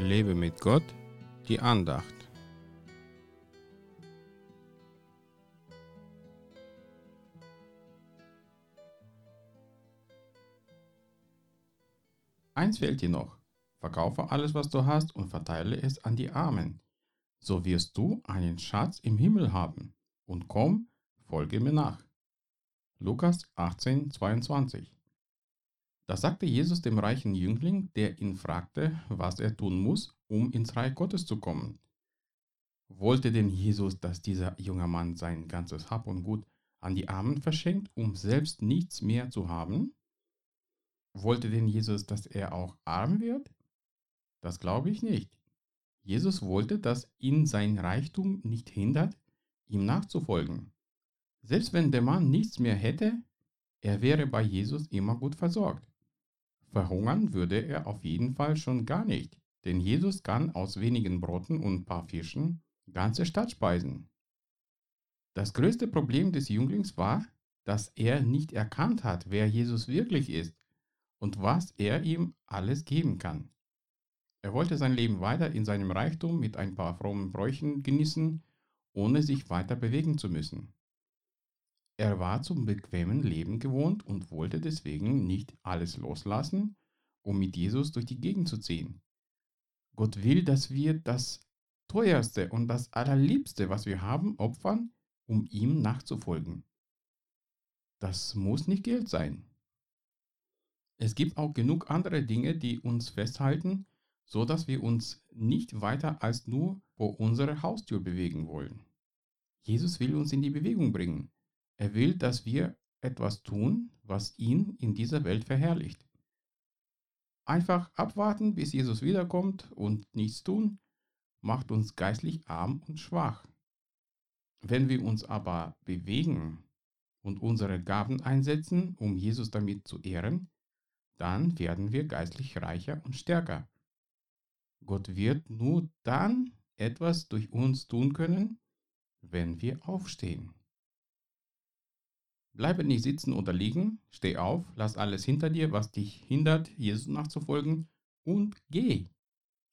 Lebe mit Gott, die Andacht. Eins fehlt dir noch. Verkaufe alles, was du hast und verteile es an die Armen. So wirst du einen Schatz im Himmel haben. Und komm, folge mir nach. Lukas 18, 22 da sagte Jesus dem reichen Jüngling, der ihn fragte, was er tun muss, um ins Reich Gottes zu kommen. Wollte denn Jesus, dass dieser junge Mann sein ganzes Hab und Gut an die Armen verschenkt, um selbst nichts mehr zu haben? Wollte denn Jesus, dass er auch arm wird? Das glaube ich nicht. Jesus wollte, dass ihn sein Reichtum nicht hindert, ihm nachzufolgen. Selbst wenn der Mann nichts mehr hätte, er wäre bei Jesus immer gut versorgt. Verhungern würde er auf jeden Fall schon gar nicht, denn Jesus kann aus wenigen Broten und ein paar Fischen ganze Stadt speisen. Das größte Problem des Jünglings war, dass er nicht erkannt hat, wer Jesus wirklich ist und was er ihm alles geben kann. Er wollte sein Leben weiter in seinem Reichtum mit ein paar frommen Bräuchen genießen, ohne sich weiter bewegen zu müssen. Er war zum bequemen Leben gewohnt und wollte deswegen nicht alles loslassen, um mit Jesus durch die Gegend zu ziehen. Gott will, dass wir das teuerste und das allerliebste, was wir haben, opfern, um ihm nachzufolgen. Das muss nicht Geld sein. Es gibt auch genug andere Dinge, die uns festhalten, so dass wir uns nicht weiter als nur vor unserer Haustür bewegen wollen. Jesus will uns in die Bewegung bringen. Er will, dass wir etwas tun, was ihn in dieser Welt verherrlicht. Einfach abwarten, bis Jesus wiederkommt und nichts tun, macht uns geistlich arm und schwach. Wenn wir uns aber bewegen und unsere Gaben einsetzen, um Jesus damit zu ehren, dann werden wir geistlich reicher und stärker. Gott wird nur dann etwas durch uns tun können, wenn wir aufstehen. Bleibe nicht sitzen oder liegen, steh auf, lass alles hinter dir, was dich hindert, Jesus nachzufolgen und geh.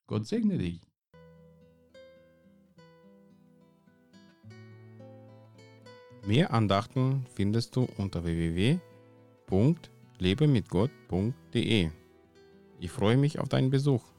Gott segne dich. Mehr Andachten findest du unter www.lebemitgott.de. Ich freue mich auf deinen Besuch.